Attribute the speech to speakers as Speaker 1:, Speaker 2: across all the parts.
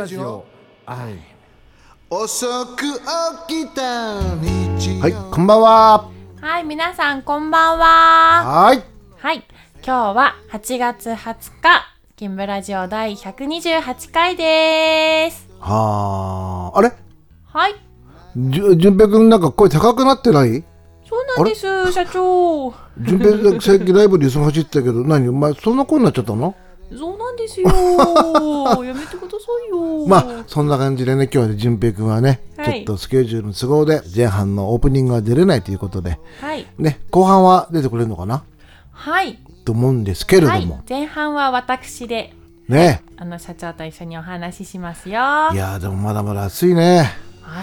Speaker 1: ラジオ。はい。
Speaker 2: 遅く起きた日曜。
Speaker 1: はいこんばんは。
Speaker 3: はい、皆さんこんばんは。
Speaker 1: はい。
Speaker 3: はい、今日は8月20日、金ブラジオ第128回です。
Speaker 1: はあ。あれ？
Speaker 3: はい、
Speaker 1: じゅ順平くんなんか声高くなってない？
Speaker 3: そうなんです、社長。
Speaker 1: 順平最近ライブで忙しいって言ったけど何？お前そんな声になっちゃったの？
Speaker 3: そうなんですよ。やめてくださいよ。
Speaker 1: まあそんな感じでね今日は順平くんはね、
Speaker 3: はい。
Speaker 1: ちょっとスケジュールの都合で前半のオープニングは出れないということで
Speaker 3: はい、
Speaker 1: ね後半は出てくれるのかな？
Speaker 3: はい、
Speaker 1: と思うんですけれども、
Speaker 3: はい、前半は私で、
Speaker 1: ね。
Speaker 3: あの社長と一緒にお話ししますよ。
Speaker 1: いやーでもまだまだ暑いね。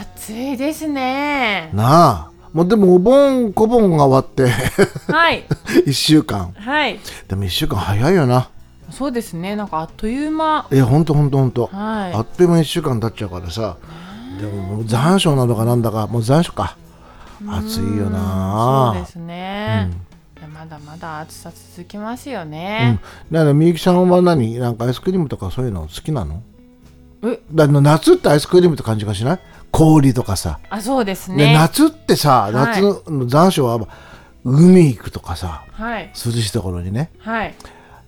Speaker 3: 暑いですね。
Speaker 1: なあ。もうでもお盆小盆が終わって。
Speaker 3: はい、
Speaker 1: 1週間。
Speaker 3: はい、
Speaker 1: でも1週間早いよな
Speaker 3: そうですね。なんかあっという間。
Speaker 1: いやほんとほんとほんと
Speaker 3: はい。
Speaker 1: あっという間に1週間経っちゃうからさ。でも残暑なのかなんだか。もう残暑か。暑いよな。
Speaker 3: そうですね、いやまだまだ暑さ続きますよ
Speaker 1: うん。
Speaker 3: ね、
Speaker 1: だからみゆきさんは何？なんかアイスクリームとかそういうの好きなの？
Speaker 3: え？
Speaker 1: だ夏ってアイスクリームって感じがしない？氷とかさ、
Speaker 3: あそうです
Speaker 1: ね。
Speaker 3: ね
Speaker 1: 夏ってさ
Speaker 3: い。
Speaker 1: 夏の残暑は海行くとかさ。
Speaker 3: はい。
Speaker 1: 涼しいところにね。
Speaker 3: はい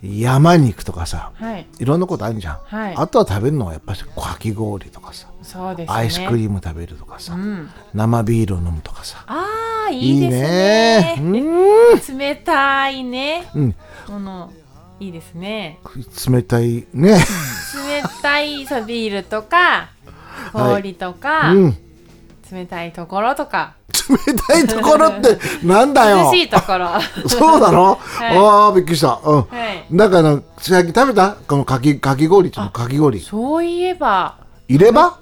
Speaker 1: 山に行くとかさ
Speaker 3: はい。
Speaker 1: いろんなことあるじゃん、
Speaker 3: はい。
Speaker 1: あとは食べるのはやっぱりかき氷とかさ、
Speaker 3: そうですね。
Speaker 1: アイスクリーム食べるとかさ、
Speaker 3: うん。
Speaker 1: 生ビールを飲むとかさ。
Speaker 3: あーいいです
Speaker 1: ね。
Speaker 3: ね。
Speaker 1: うん。
Speaker 3: 冷たいね。
Speaker 1: うん。
Speaker 3: ものいいですね。
Speaker 1: 冷たいね。
Speaker 3: 冷たいそうビールとか 氷とか、
Speaker 1: うん。
Speaker 3: 冷たいところとか
Speaker 1: 冷たいところってなんだよ。
Speaker 3: 涼しいところ。は
Speaker 1: そうだろ、
Speaker 3: い。
Speaker 1: ああびっくりした。うん、
Speaker 3: い。
Speaker 1: だから最近食べた？このかきかき氷っていうの？かき氷。
Speaker 3: そういえば。
Speaker 1: 入れ歯？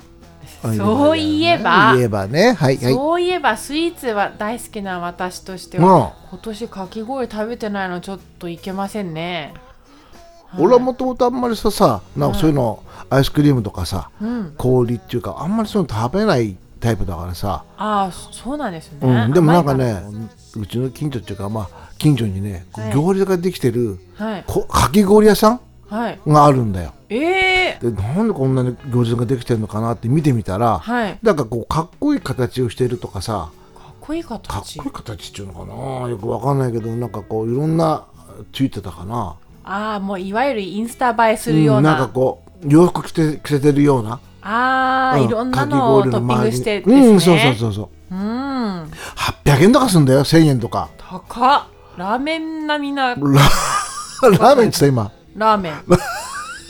Speaker 3: そういえば。
Speaker 1: 言えばね。はいはい。
Speaker 3: そういえばスイーツは大好きな私として
Speaker 1: うん。
Speaker 3: は、今年かき氷食べてないのちょっといけませんね。
Speaker 1: 俺はもともとあんまりささなんかそういうの、アイスクリームとかさ、
Speaker 3: うん、
Speaker 1: 氷っていうかあんまりそういうの食べないタイプだからさ、
Speaker 3: ああそそうなんですね。
Speaker 1: うん、でもなんかねうちの近所っていうかまあ近所にね、
Speaker 3: はい
Speaker 1: 行列ができてる
Speaker 3: はい
Speaker 1: こかき氷屋さん
Speaker 3: はい。
Speaker 1: があるんだよ
Speaker 3: ええ
Speaker 1: でなんでこんなに行列ができてるのかなって見てみたら、
Speaker 3: はい。
Speaker 1: なんかこうかっこいい形をしてるとかさ
Speaker 3: かっこいい
Speaker 1: かっ
Speaker 3: 形
Speaker 1: こいい。形っていうのかなよくわかんないけどなんかこういろんなついてたかな
Speaker 3: ああもういわゆるインスタ映えするような。
Speaker 1: ん、なんかこう洋服着て着せてるような、
Speaker 3: ああ、
Speaker 1: うん
Speaker 3: いろんなのを
Speaker 1: 氷
Speaker 3: トッピングしてですね。
Speaker 1: うんそうそうそうそう
Speaker 3: うん。
Speaker 1: 800円とかするんだよ1000円とか
Speaker 3: 高っ。ラーメン並みな
Speaker 1: ララーメンっつった今
Speaker 3: ラーメン。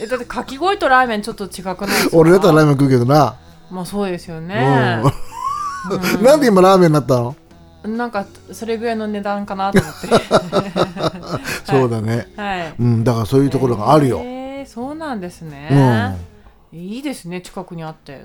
Speaker 3: えだってかき氷とラーメンちょっと違くないですか？
Speaker 1: 俺だったらラーメン食うけどな、
Speaker 3: まあそうですよね。
Speaker 1: うんなんで今ラーメンになったの、
Speaker 3: なんかそれぐらいの値段かなと思って。
Speaker 1: そうだね
Speaker 3: はい。
Speaker 1: うんだからそういうところがあるよ、
Speaker 3: えー、そうなんですね。いいですね近くにあって。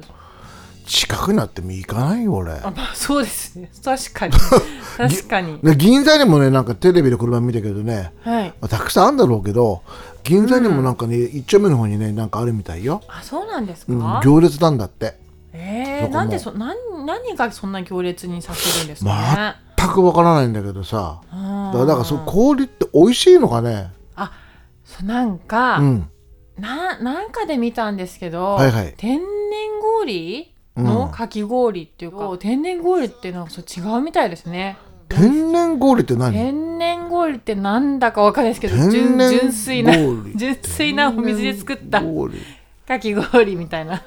Speaker 1: 近くになっても行かないよ俺
Speaker 3: あまあそうですね。確かに 確かに。
Speaker 1: で銀座にもねなんかテレビで車見たけどね
Speaker 3: はい。
Speaker 1: まあたくさんあるんだろうけど銀座にもなんかね、一丁目の方にねなんかあるみたいよ、
Speaker 3: あそうなんです
Speaker 1: うん
Speaker 3: か。
Speaker 1: 行列なんだって
Speaker 3: えー、なんでそ何何がそんな行列にさせるんですかね？
Speaker 1: 全くわからないんだけどさ
Speaker 3: うん
Speaker 1: だからだからそう氷って美味しいのかね？
Speaker 3: あそうなんか、
Speaker 1: うん
Speaker 3: ななんかで見たんですけど、
Speaker 1: はいはい。
Speaker 3: 天然氷のかき氷っていうか、天然氷ってなんかそう違うみたいですね。
Speaker 1: 天然氷って何？
Speaker 3: 天然氷ってなんだかわかんないですけど
Speaker 1: 天
Speaker 3: 純
Speaker 1: 然
Speaker 3: 純粋な
Speaker 1: 氷
Speaker 3: 純粋なお水で作ったかき氷みたいな。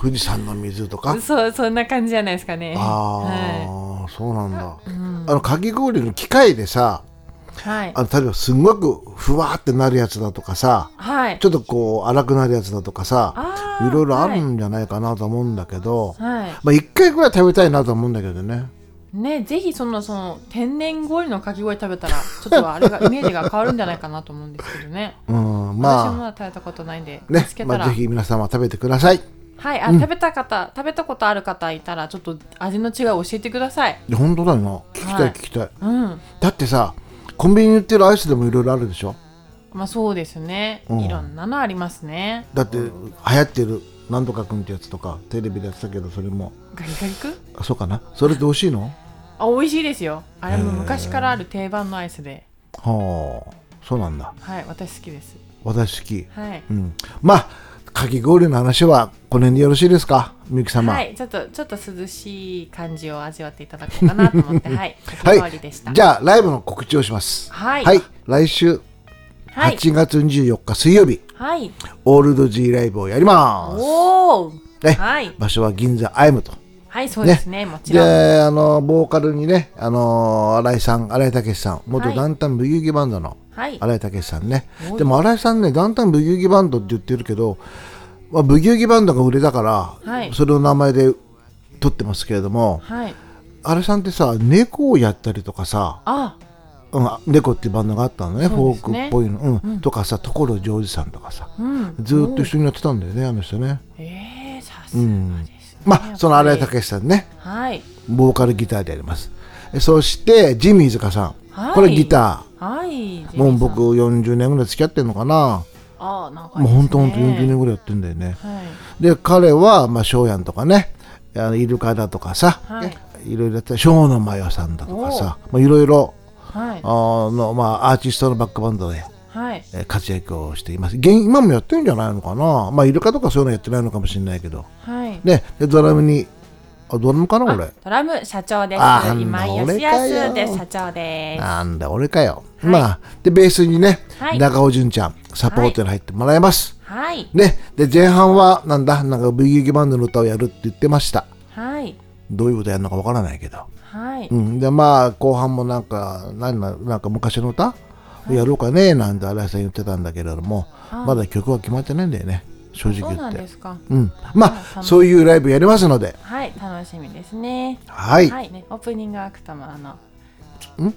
Speaker 1: 富士山の水とか？
Speaker 3: そうそんな感じじゃないですかね。
Speaker 1: ああ、そうなんだ、
Speaker 3: はい、うん。
Speaker 1: あのかき氷の機械でさ
Speaker 3: はい。
Speaker 1: あの例えばすんごくふわーってなるやつだとかさ
Speaker 3: はい。
Speaker 1: ちょっとこう粗くなるやつだとかさいろいろあるんじゃないかなと思うんだけど、
Speaker 3: はい。
Speaker 1: まあ一回ぐらい食べたいなと思うんだけどね。
Speaker 3: ねぜひそのその天然氷のかき氷食べたらちょっとあれがイメージが変わるんじゃないかなと思うんですけどね。
Speaker 1: うん
Speaker 3: 私も
Speaker 1: ま
Speaker 3: まだ食べたことないんで、
Speaker 1: あねまあ、ぜひ皆様食べてください。
Speaker 3: はいあ、食べた方食べたことある方いたらちょっと味の違いを教えてください。
Speaker 1: 本当だよな。聞きたい
Speaker 3: はい。
Speaker 1: 聞きたい、
Speaker 3: うん。
Speaker 1: だってさコンビニに売ってるアイスでもいろいろあるでしょ？
Speaker 3: まあそうですね、
Speaker 1: うん。
Speaker 3: いろんなのありますね。
Speaker 1: だって流行ってるなんとかくんってやつとかテレビでやってたけどそれも。
Speaker 3: ガリガリ君
Speaker 1: あそうかな？それって美味しいの？
Speaker 3: あ美味しいですよ。あれも昔からある定番のアイスで。
Speaker 1: はあそうなんだ。
Speaker 3: はい私好きです。
Speaker 1: 私好き。
Speaker 3: はい。
Speaker 1: うん。まあかき氷の話はこの辺でよろしいですか？みゆき様。
Speaker 3: はい、ちょっとちょっと涼しい感じを味わっていただこうかなと思って、はい、か
Speaker 1: はい。
Speaker 3: き氷でした。
Speaker 1: じゃあライブの告知をします。
Speaker 3: はい。
Speaker 1: 来週
Speaker 3: はい、
Speaker 1: 8月24日水曜日、
Speaker 3: はい、
Speaker 1: オールド G ライブをやります。
Speaker 3: おお、
Speaker 1: ね。
Speaker 3: はい、
Speaker 1: 場所は銀座アイムと
Speaker 3: はい、そうですね、もちろん。
Speaker 1: であのボーカルにねあの新井さん新井武さん元
Speaker 3: はい。
Speaker 1: ダウンタウンブギウギバンドの
Speaker 3: はい、
Speaker 1: 新井武さんね、でも新井さんねダウンタウンブギウギバンドって言ってるけど、まあ、ブギウギバンドが売れたから、
Speaker 3: はい。
Speaker 1: それの名前で取ってますけれども
Speaker 3: はい、
Speaker 1: 新井さんってさ猫をやったりとかさ
Speaker 3: あ、
Speaker 1: うん、猫っていうバンドがあったのねフォークっぽいの、うん。とかさ所ジョージさんとかさ。
Speaker 3: うん、
Speaker 1: ずーっと一緒にやってたんだよねあの人ね。
Speaker 3: ええさすがです、ね。
Speaker 1: まあその新井武さんね。
Speaker 3: はい、
Speaker 1: ボーカルギターであります。えそしてジミーズカさん、
Speaker 3: はい。
Speaker 1: これギタ
Speaker 3: はい、
Speaker 1: ーもう僕40年ぐらい付き合ってんのかな。
Speaker 3: あ、なんか、
Speaker 1: もうほんとほんと40年ぐらいやってんだよね。
Speaker 3: はい、
Speaker 1: で彼はまあ翔やんとかね。あのイルカだとかさ、
Speaker 3: はい。
Speaker 1: ねいろいろやって翔野真代さんだとかさ。まあいろいろ
Speaker 3: はい。
Speaker 1: あ、のまあアーティストのバックバンドで
Speaker 3: はい、
Speaker 1: えー活躍をしています。現今もやってるんじゃないのかな？まあイルカとかそういうのやってないのかもしれないけど。
Speaker 3: はい。
Speaker 1: ねでドラムにあドラムかな俺？
Speaker 3: ドラム社長です。
Speaker 1: あ。
Speaker 3: 今井
Speaker 1: 俺
Speaker 3: 康
Speaker 1: かよ
Speaker 3: 康です。社長です。
Speaker 1: なんだ俺かよ、まあでベースにね、
Speaker 3: はい。
Speaker 1: 中尾純ちゃんサポートに入ってもらいます、
Speaker 3: はい、
Speaker 1: ねで前半はなんだ？なんかブギウギバンドの歌をやるって言ってました。
Speaker 3: はい、
Speaker 1: どういうことやるのかわからないけど、
Speaker 3: はい、
Speaker 1: うん、でまあ後半もなんか何ななんか昔の歌？をやろうかねなんて新井さん言ってたんだけれども、まだ曲は決まってないんだよね正直言って。
Speaker 3: なんですか。
Speaker 1: うん、まあそういうライブやりますので。
Speaker 3: はい、楽しみですね。
Speaker 1: はい、
Speaker 3: はい、ね、オープニングアクトもあの。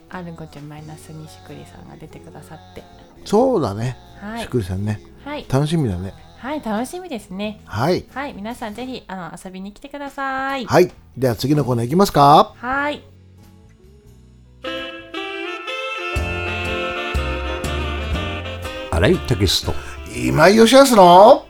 Speaker 3: アルゴチュマイナス西栗さんが出てくださって。
Speaker 1: そうだね、
Speaker 3: はい。
Speaker 1: しっくりさんね。
Speaker 3: はい、
Speaker 1: 楽しみだね。
Speaker 3: はい、楽しみですね。
Speaker 1: はい。
Speaker 3: はい、皆さんぜひあの遊びに来てください。
Speaker 1: はい。では次のコーナーいきますか。
Speaker 3: はい、
Speaker 4: 新井武史と。
Speaker 1: 今井義康の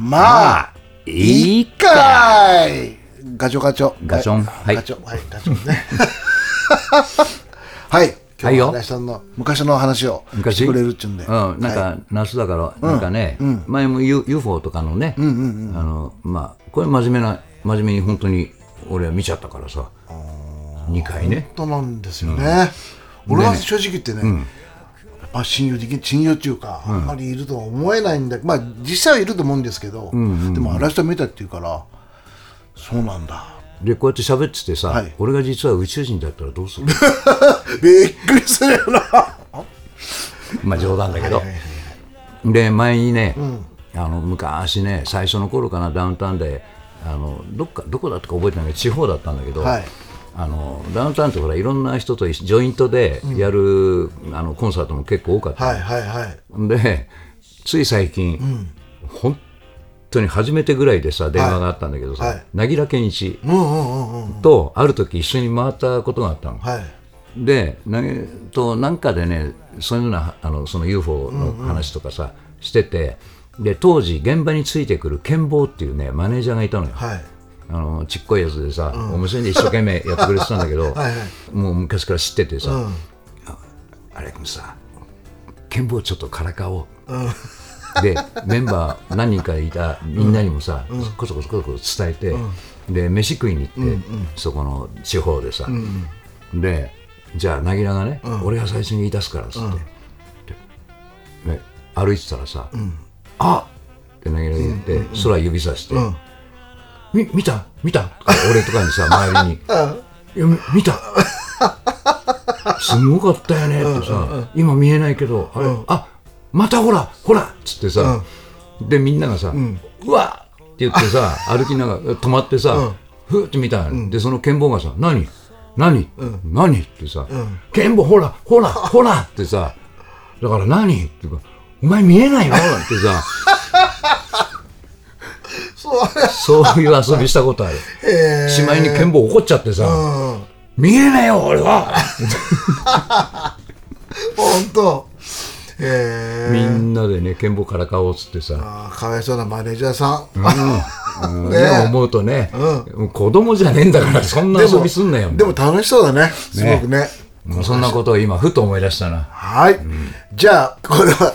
Speaker 1: まあ
Speaker 4: いい
Speaker 1: かい。ガチョガチョ。
Speaker 4: ガチョン。
Speaker 1: は
Speaker 4: はい。
Speaker 1: ガチョはい。ガチョンね。はい。今日は
Speaker 4: はいよ
Speaker 1: 新井さんの昔の話を
Speaker 4: 昔？
Speaker 1: してくれるっちゅうんで。
Speaker 4: うん、なんか、夏だから、なんかね、前も U- UFO とかのね、あの、まあ、これ真面目な、真面目に本当に俺は見ちゃったからさ、2回ね。
Speaker 1: 本当なんですよね、俺は正直言ってね、やっぱ信用でき信用っていうか、あんまりいるとは思えないんだまあ実際はいると思うんですけど、でも新井さん見たっていうからそうなんだ。
Speaker 4: で、こうやって喋っててさ、
Speaker 1: はい。
Speaker 4: 俺が実は宇宙人だったらどうする？
Speaker 1: びっくりするよな。
Speaker 4: まあ冗談だけど。で、前にね、あの昔ね、最初の頃かな、ダウンタウンで、あのどっかどこだったか覚えてないけど、地方だったんだけど、
Speaker 1: はい
Speaker 4: あのダウンタウンってほらいろんな人と一緒ジョイントでやる、あのコンサートも結構多かった、
Speaker 1: はいはいはい。
Speaker 4: でつい最近、本当に初めてぐらいでさ電話があったんだけどさ、
Speaker 1: はい。
Speaker 4: 凪良健一
Speaker 1: うんうんうんうん
Speaker 4: とある時一緒に回ったことがあったの。
Speaker 1: はい。
Speaker 4: でなとなんかでねそういうようなあのその UFO の話とかさ、しててで当時現場についてくる剣坊っていうねマネージャーがいたのよ。
Speaker 1: はい
Speaker 4: あのちっこいやつでさ、お店で一生懸命やってくれてたんだけど
Speaker 1: はいはい。
Speaker 4: もう昔から知っててさ、
Speaker 1: うん。
Speaker 4: ああれ君さ剣坊ちょっとからかおう、でメンバー何人かいたみんなにもさ、こそこそこそこそ伝えて、で飯食いに行って、そこの地方でさ、でじゃあ凪良がね、俺が最初に言い出すからっつって、でね、歩いてたらさ「あっ!」って凪良が言って、空指さして「み見た見た?」とか俺とかにさ 周りに「いやみ見たすごかったよね」ってさ、今見えないけどあれ、あまたほらほらっつってさ、でみんながさ「うわっ!」って言ってさ 歩きながら止まってさ、ふーって見たの、でその剣坊がさ「何？何、何?」ってさ「剣坊ほらほらほら!」ってさ「だから何?」って言うからお前見えないの?」ってさ そういう遊びしたことある。しまいに剣坊怒っちゃってさ、見えないよ俺は。
Speaker 1: 本当。え
Speaker 4: みんなでね剣坊からかおうっつってさ、
Speaker 1: あかわいそうなマネージャーさん、
Speaker 4: うん。
Speaker 1: ね
Speaker 4: 思うとね、もう子供じゃねえんだからそんな遊びすんなよ
Speaker 1: でも楽しそうだねすごくね。
Speaker 4: もうそんなことを今ふと思い出したな。
Speaker 1: はい、じゃあこれは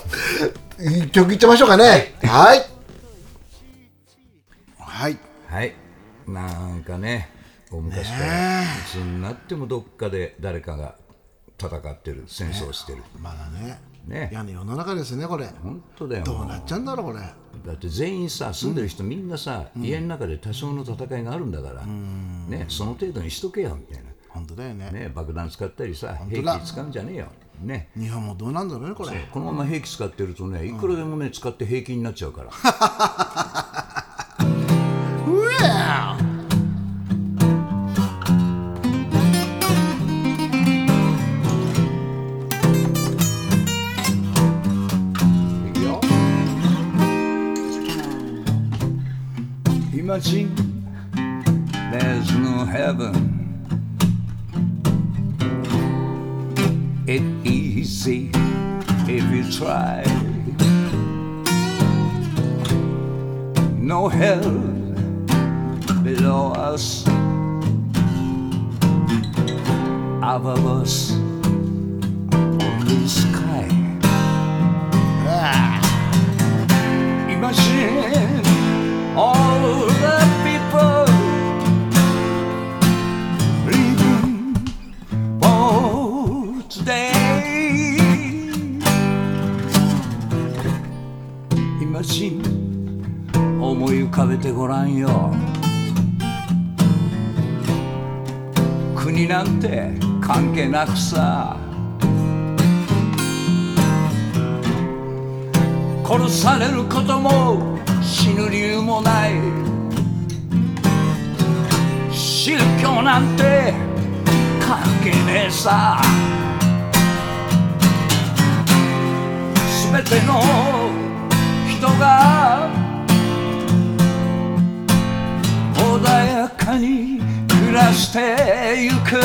Speaker 1: 一曲いっちゃいましょうかね。はい。はい
Speaker 4: はい。なんかね大昔からいつになってもどっかで誰かが戦ってる戦争してる、
Speaker 1: まだね。
Speaker 4: ね。
Speaker 1: 嫌な世の中ですねこれ。
Speaker 4: 本当だよ
Speaker 1: どうなっちゃうんだろうこれ。
Speaker 4: だって全員さ住んでる人みんなさ、家の中で多少の戦いがあるんだから、ね、その程度にしとけよみたい
Speaker 1: 本当だよね。
Speaker 4: な、ね、爆弾使ったりさ兵器使うんじゃねえよ、ね、
Speaker 1: 日本もどうなんだろうねこれ。
Speaker 4: このまま兵器使ってるとねいくらでもね使って平気になっちゃうから Imagine there's no heaven. It easy if you try. No hell below us Above us only sky Imagine all the people living for today. Imagine 思い浮かべてごらんよ国なんて関係なくさ。殺されることも死ぬ理由もない。宗教なんて関係ねえさ。全ての人が穏やかに 暮らしてゆく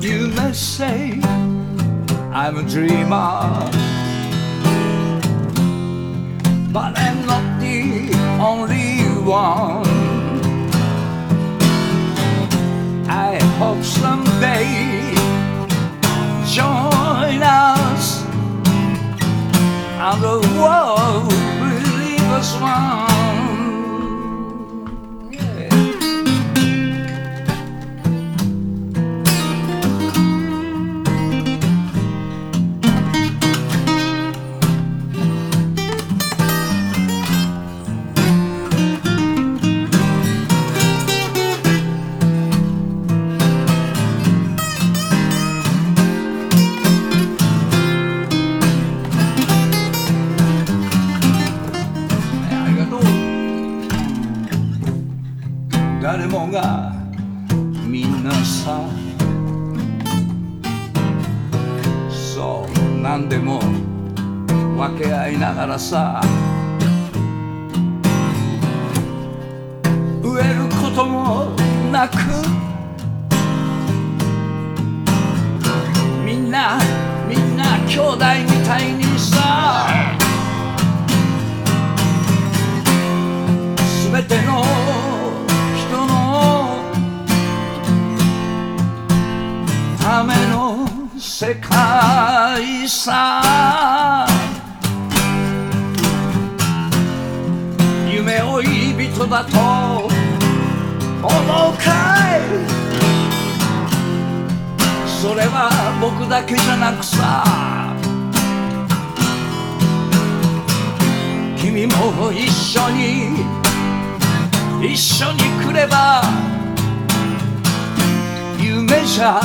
Speaker 4: You may say I'm a dreamer But I'm not the only one I hope someday join us And the world will leave us one がみん。なさそう何でも分け合いながらさ。さ君も一緒に一緒に来れば夢じゃ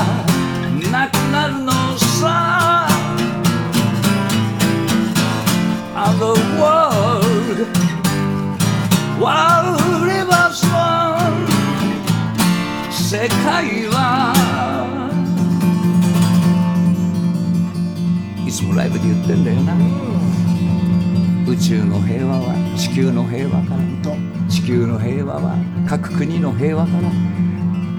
Speaker 4: なくなるのさ。Other world while 世界はライブで言ってんだよな。宇宙の平和は地球の平和から。と地球の平和は各国の平和から。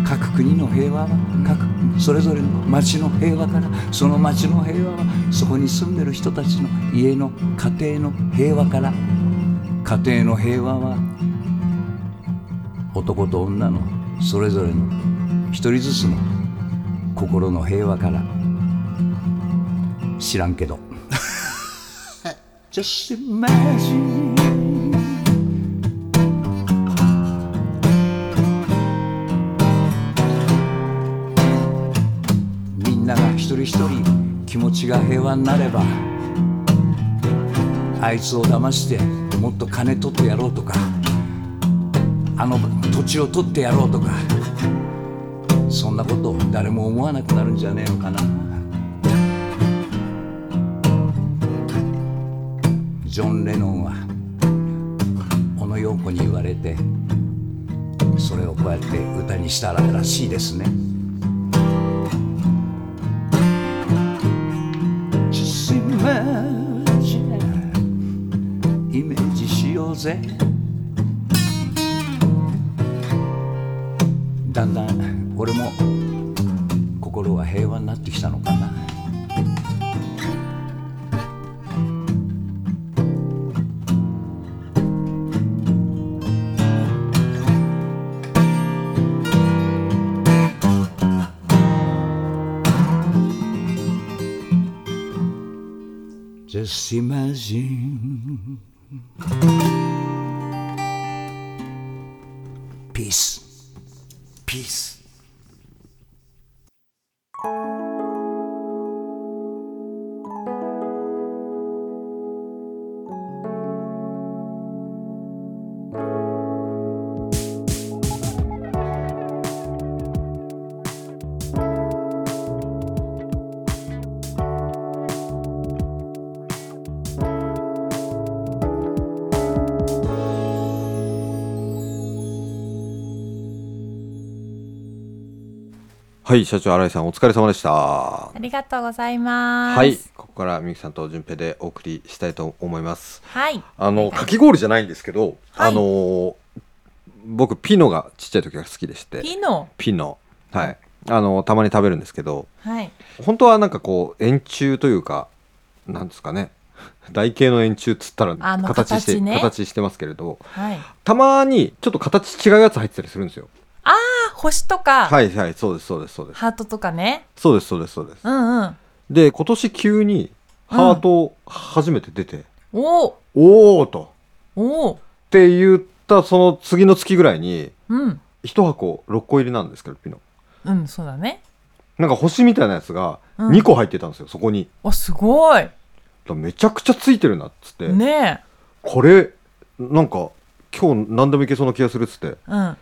Speaker 4: 各国の平和は各それぞれの町の平和から。その町の平和はそこに住んでる人たちの家の家庭の平和から。家庭の平和は男と女のそれぞれの一人ずつの心の平和から。知らんけど。Just imagine. みんなが一人一人気持ちが平和になればあいつを騙してもっと金取ってやろうとかあの土地を取ってやろうとかそんなこと誰も思わなくなるんじゃねえのかな。ジョン・レノンは小野陽子に言われてそれをこうやって歌にしたらしいですね。s'imagine. は
Speaker 5: い、社長新井さんお疲れ様でした。
Speaker 3: ありがとうございます。
Speaker 5: はい、ここからみゆきさんと順平でお送りしたいと思います。
Speaker 3: はい。
Speaker 5: あのかき氷じゃないんですけど、
Speaker 3: はい
Speaker 5: あのー僕ピノがちっちゃい時が好きでして、
Speaker 3: ピノ？
Speaker 5: ピノ、はい、あのたまに食べるんですけど、
Speaker 3: はい。
Speaker 5: 本当はなんかこう円柱というか、なんですかね、台形の円柱っつったら形して
Speaker 3: 形ね
Speaker 5: 形してますけれど、
Speaker 3: はい。
Speaker 5: たまにちょっと形違うやつ入ってたりするんですよ。
Speaker 3: あ、星とか、
Speaker 5: はいはい、そうですそうですそうです。
Speaker 3: ハートとかね。
Speaker 5: そうですそうですそうです。
Speaker 3: うんうん。
Speaker 5: で今年急にハート初めて出て、
Speaker 3: おお。
Speaker 5: おおと
Speaker 3: おお。
Speaker 5: って言ったその次の月ぐらいに
Speaker 3: うん。
Speaker 5: 一箱6個入りなんですけどピノ
Speaker 3: うん、そうだね。
Speaker 5: なんか星みたいなやつが
Speaker 3: うん
Speaker 5: 2個入ってたんですよ、そこに
Speaker 3: わ、すごい。
Speaker 5: めちゃくちゃついてるなっつって、
Speaker 3: ね
Speaker 5: これなんか今日何でもいけそうな気がするっつって、
Speaker 3: え。うん。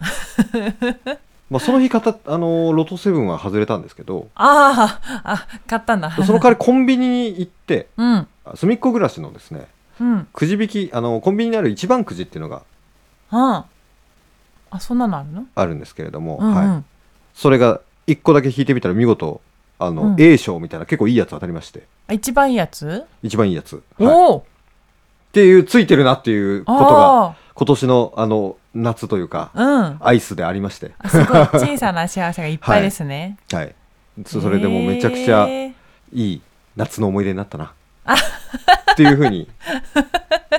Speaker 3: あ
Speaker 5: まあ、その日かたあのロト7は外れたんですけど
Speaker 3: あ、あ、買ったんだ。
Speaker 5: その代わりコンビニに行って
Speaker 3: うん。
Speaker 5: 隅っこ暮らしのですね
Speaker 3: うん。
Speaker 5: くじ引きあのコンビニにある一番くじっていうのが
Speaker 3: うん。あ、そんなのあるの？
Speaker 5: あるんですけれども、
Speaker 3: うん、う
Speaker 5: はい、
Speaker 3: ん。
Speaker 5: それが1個だけ引いてみたら見事あの、
Speaker 3: うん
Speaker 5: A 賞みたいな結構いいやつ当たりまして
Speaker 3: あ一番いいやつ、
Speaker 5: 一番いいやつ、はい、っ
Speaker 3: おお
Speaker 5: ていうついてるなっていうことが
Speaker 3: あ
Speaker 5: 今年のあの夏というか
Speaker 3: あ、うん。
Speaker 5: アイスでありまして、
Speaker 3: あすごい小さな幸せがいっぱいですね。
Speaker 5: はい、そそれでもめちゃくちゃいい夏の思い出になったなっていうふうに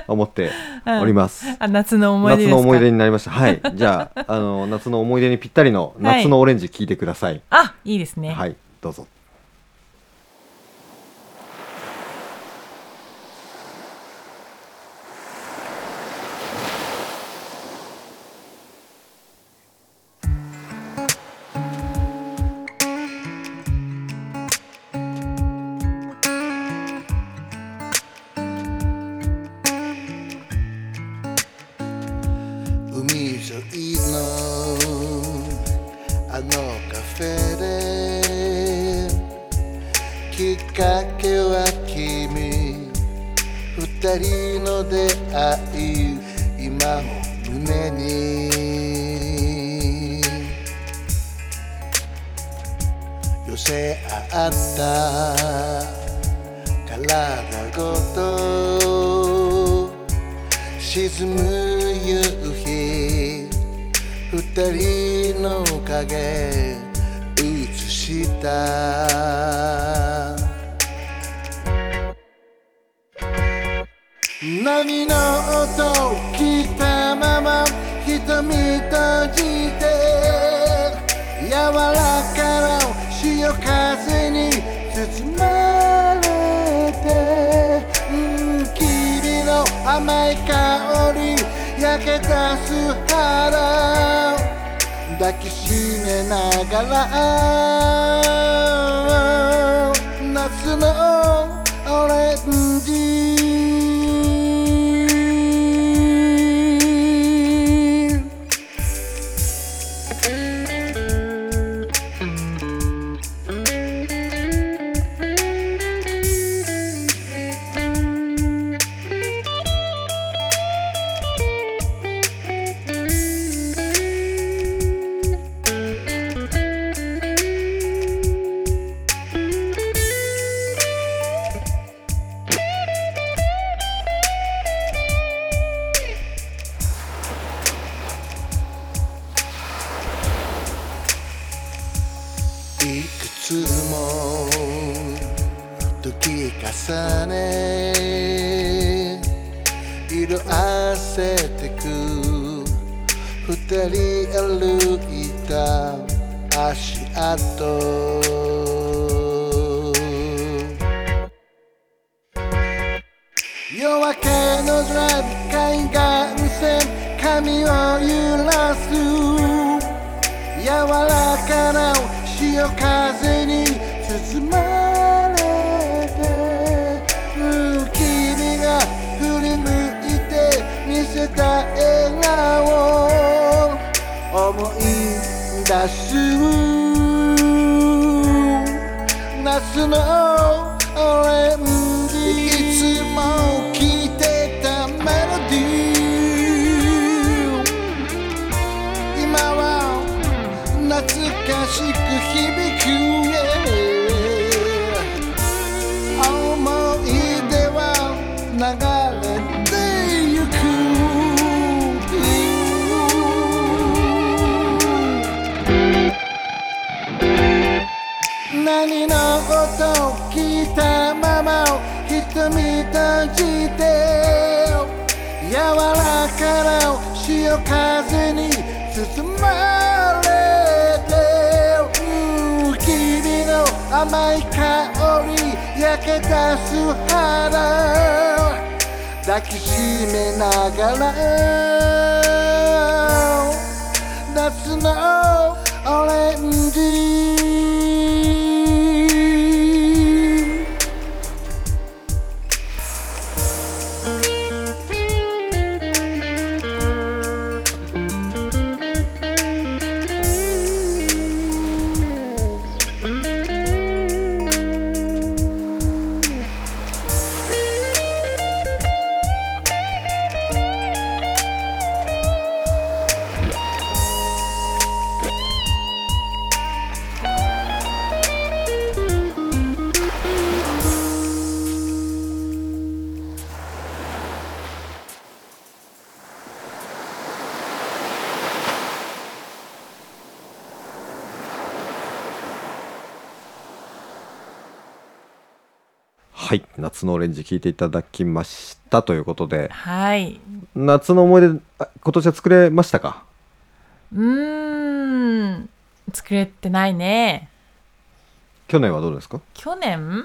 Speaker 5: 思っております。
Speaker 3: あ夏の思い出
Speaker 5: 夏の思い出になりました。はい。じゃあ、あの、夏の思い出にぴったりの夏のオレンジ聞いてください。
Speaker 3: あいいですね。
Speaker 5: はい、どうぞ。
Speaker 2: あのカフェできっかけは君二人の出会い今も胸に寄せ合った体ごと沈む夕日二人の影映した？波の音聞いたまま瞳閉じて柔らかな潮風に包まれて、うん君甘い香り焼け出す肌。抱きしめながら夏のオレンジ。二人歩いた足跡。夜明けのドライブ海岸線髪を揺らす。柔らかな潮風に包まれて君が振り向いて見せた笑顔。夏のオレンジいつも聴いてたメロディー今は懐かしく響く瞳閉じて柔らかな潮風に包まれてう君の甘い香り焼け出す肌抱きしめながら。夏のオレンジ
Speaker 5: 夏のオレンジ聞いていただきましたということで。
Speaker 3: はい。
Speaker 5: 夏の思い出あ今年は作れましたか？
Speaker 3: うーん。作れてないね。
Speaker 5: 去年はどうですか？
Speaker 3: 去年？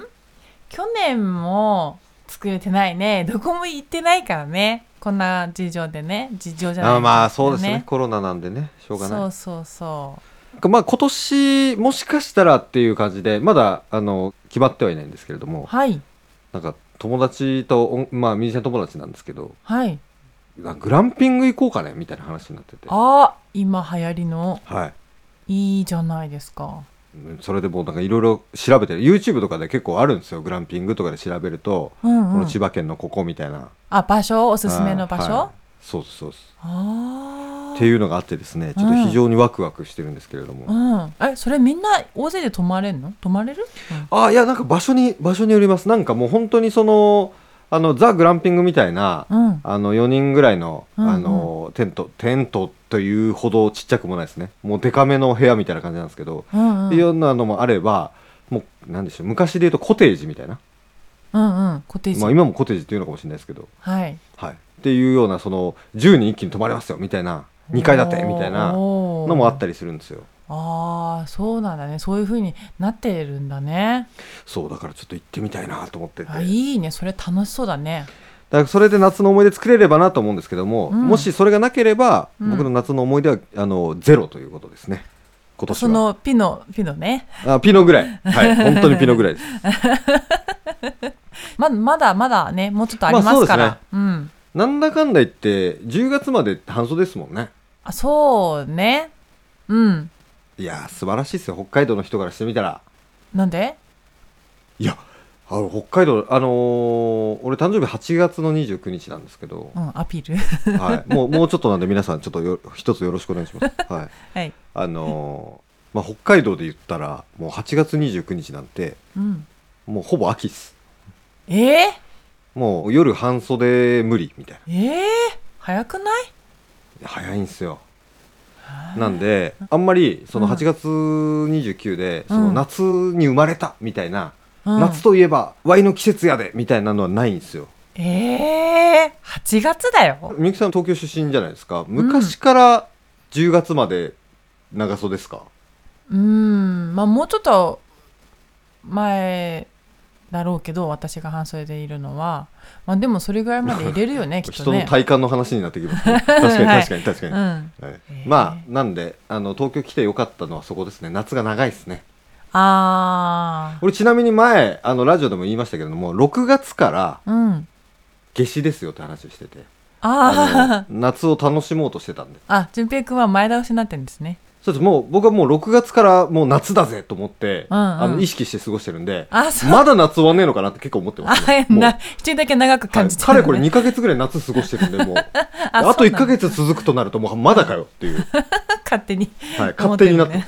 Speaker 3: 去年も作れてないね。どこも行ってないからね。こんな事情でね。事情じゃない
Speaker 5: あまあそうですね。コロナなんでね。しょうがない。
Speaker 3: そうそうそ
Speaker 5: まあ今年もしかしたらっていう感じでまだあの決まってはいないんですけれど
Speaker 3: う
Speaker 5: も。
Speaker 3: はい
Speaker 5: なんか友達とおまあミュージシャン友達なんですけど
Speaker 3: はい。
Speaker 5: あグランピング行こうかね？みたいな話になってて。
Speaker 3: あ今流行りの。
Speaker 5: はい。
Speaker 3: いいじゃないですか。
Speaker 5: うんそれでもうなんかいろいろ調べてる。YouTube とかで結構あるんですよ。グランピングとかで調べると、
Speaker 3: うんうん。
Speaker 5: この千葉県のここみたいな。
Speaker 3: あ場所？おすすめの場所、
Speaker 5: はい。そうですそうです。
Speaker 3: あ
Speaker 5: っていうのがあってですねちょっと非常にワクワクしてるんですけれども、
Speaker 3: あうん。えそれみんな大勢で泊まれんの？泊まれる、
Speaker 5: あいやなんか場所に場所によります。なんかもう本当にそのあのザ・グランピングみたいな、
Speaker 3: うん。
Speaker 5: あの4人ぐらいの,、
Speaker 3: うんうん。
Speaker 5: あのテントテントというほどちっちゃくもないですね。もうデカめの部屋みたいな感じなんですけど、
Speaker 3: うんうん。
Speaker 5: いろんなのもあればもうなんでしょう昔で言うとコテージみたいな、
Speaker 3: うんうん。コテージ、
Speaker 5: まあ、今もコテージっていうのかもしれないですけど、
Speaker 3: はい。
Speaker 5: はい、っていうようなその10人一気に泊まれますよみたいな2階建てみたいなの
Speaker 3: の
Speaker 5: もあったりするんですよ。
Speaker 3: ああそうなんだね。そういう風になってるんだね。
Speaker 5: そうだからちょっと行ってみたいなと思ってて。
Speaker 3: あいいね。それ楽しそうだね。
Speaker 5: からそれで夏の思い出作れればなと思うんですけども、
Speaker 3: うん。
Speaker 5: もしそれがなければ、
Speaker 3: うん。
Speaker 5: 僕の夏の思い出はあのゼロということですね。今年
Speaker 3: そ
Speaker 5: は
Speaker 3: のピノピノね。
Speaker 5: あピノぐらい。はい。本当にピノぐらいです。
Speaker 3: ままだまだねもうちょっとありますから、うん
Speaker 5: なんだかんだ言って10月まで半袖ですもんね。
Speaker 3: あそうね。うん。
Speaker 5: いやー素晴らしいですよ。北海道の人からしてみたら。
Speaker 3: なんで？
Speaker 5: いやあの北海道あのー俺誕生日8月の29日なんですけど。
Speaker 3: う、んアピール。
Speaker 5: はい、もうもうちょっとなんで皆さんちょっとよ一つよろしくお願いします。はい。
Speaker 3: はい。
Speaker 5: あのーまあ、北海道で言ったらもう8月29日なんて
Speaker 3: うん。
Speaker 5: もうほぼ秋っす。
Speaker 3: えー、
Speaker 5: もう夜半袖無理みたい
Speaker 3: えー、早くない？
Speaker 5: な早いんすよ。なんであんまりその8月29でその夏に生まれたみたいな、
Speaker 3: うん。
Speaker 5: 夏といえばワイの季節やでみたいなのはないんですよ。
Speaker 3: ええー、8月だよ。
Speaker 5: みゆきさん東京出身じゃないですか。昔から10月まで長袖ですか、
Speaker 3: うん。まあもうちょっと前だろうけど私が半袖でいるのはまあでもそれぐらいまで入れるよね きっと
Speaker 5: 人の
Speaker 3: ね
Speaker 5: 体感の話になってきます、ね、確かに
Speaker 3: はい。
Speaker 5: 確かに確かに、
Speaker 3: うん。
Speaker 5: はい。まあなんであの東京来てよかったのはそこですね。夏が長いですね。
Speaker 3: あ
Speaker 5: 俺ちなみに前あのラジオでも言いましたけれども6月から
Speaker 3: あうん。
Speaker 5: 夏至ですよって話をしてて。
Speaker 3: あ
Speaker 5: あの夏を楽しもうとしてたんで。
Speaker 3: ああ淳平君は前倒しになってるんですね
Speaker 5: そうですもう僕はもう6月からもう夏だぜと思って、
Speaker 3: うんうん。
Speaker 5: あの意識して過ごしてるんでまだ夏終わんねえのかなって結構思ってます、
Speaker 3: あ
Speaker 5: ね、もう。
Speaker 3: な一人だけ長く
Speaker 5: はい
Speaker 3: 感じてる、
Speaker 5: かれこれ2ヶ月ぐらい夏過ごしてるんでもう
Speaker 3: あ
Speaker 5: あと1
Speaker 3: そうなの。
Speaker 5: ヶ月続くとなるともうまだかよっていう、
Speaker 3: 勝手に
Speaker 5: はい、勝手になって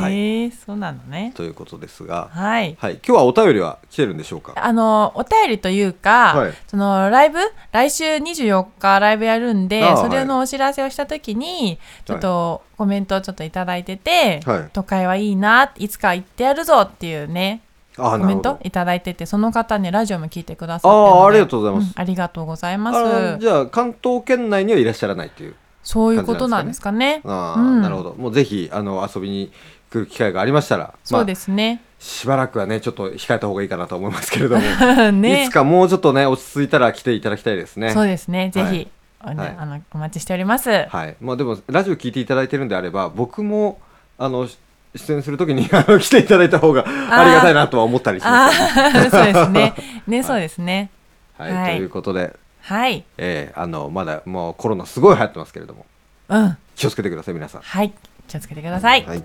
Speaker 5: はい。
Speaker 3: えそうなのね。
Speaker 5: ということですが、
Speaker 3: はい。
Speaker 5: はい、今日はお便りは来てるんでしょうか？
Speaker 3: あのお便りというか、
Speaker 5: はい。
Speaker 3: そのライブ？来週24日ライブやるんでそれのお知らせをした時にちょっとコメントをちょっといただいてて、
Speaker 5: はい。
Speaker 3: 都会はいいないつか行ってやるぞっていうね
Speaker 5: あ
Speaker 3: コメントいただいててその方ねラジオも聞いてくださって
Speaker 5: あーありがとうございます。
Speaker 3: んありがとうございま
Speaker 5: あ
Speaker 3: す
Speaker 5: じゃあ関東圏内にはいらっしゃらないっていう
Speaker 3: そういうことなんですかね。
Speaker 5: ああ、
Speaker 3: うん。
Speaker 5: なるほど。もうぜひあの遊びに来る機会がありましたら
Speaker 3: そうですすね、
Speaker 5: しばらくはねちょっと控えた方がいいかなと思いますけれども、
Speaker 3: ね。
Speaker 5: いつかもうちょっとね落ち着いたら来ていただきたいですね。
Speaker 3: そうですね。ぜひ、
Speaker 5: はい。
Speaker 3: あのお待ちしております、
Speaker 5: はい。まあでもラジオ聞いていただいてるんであれば僕もあのし出演するときに 来ていただいた方がありがたいなとは思ったりしま
Speaker 3: あ
Speaker 5: す、
Speaker 3: あ そうですね。ねそうですね。
Speaker 5: はい、
Speaker 3: はい。
Speaker 5: ということで、
Speaker 3: はい。
Speaker 5: えーあのまだもうコロナすごい流行ってますけれども
Speaker 3: うん。
Speaker 5: 気をつけてください皆さん。
Speaker 3: はい。気をつけてください。
Speaker 5: はい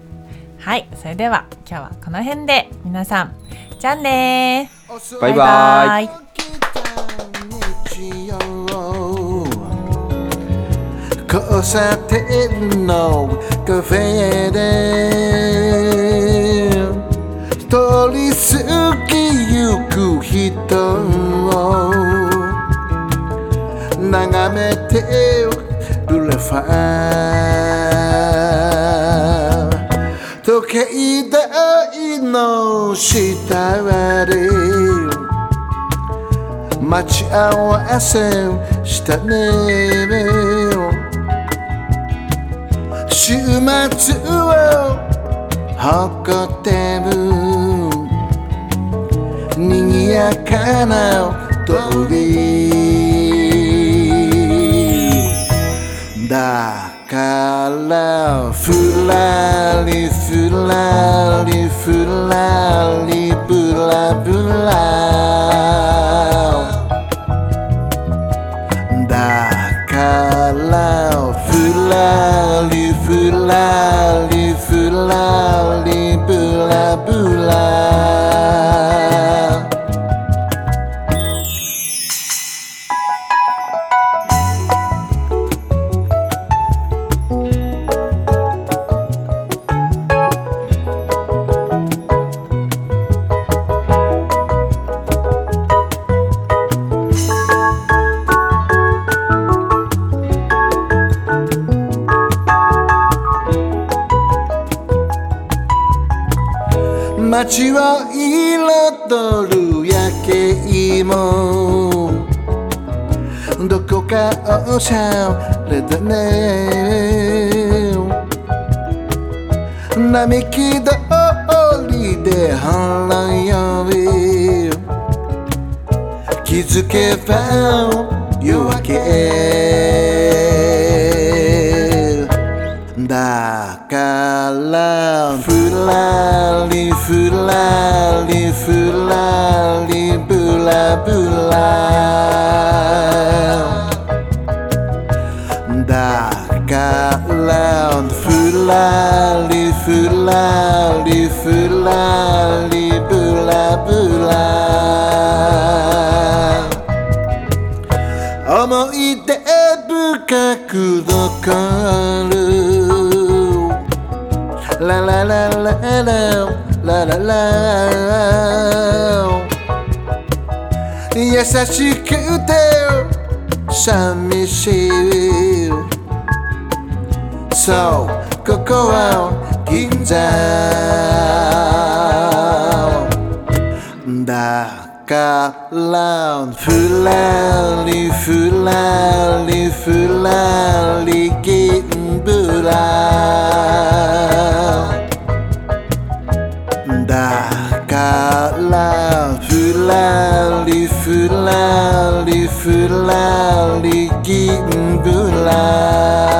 Speaker 3: はい、それでは今日はこの辺で皆さんじゃあねー。
Speaker 5: バイバイ。
Speaker 2: 交差点のカフェで通り過ぎゆく人を。眺めてるレファーの下で待ち合わせしたね週末を誇ってる賑やかな通りだ。からふらりふらりふらりぶらぶらだからふらりふらりふらりぶらぶらふらりふら優しくて寂しいそうここは銀座だからふらりふらり la Fulali, fulali, fulali, gittin bulali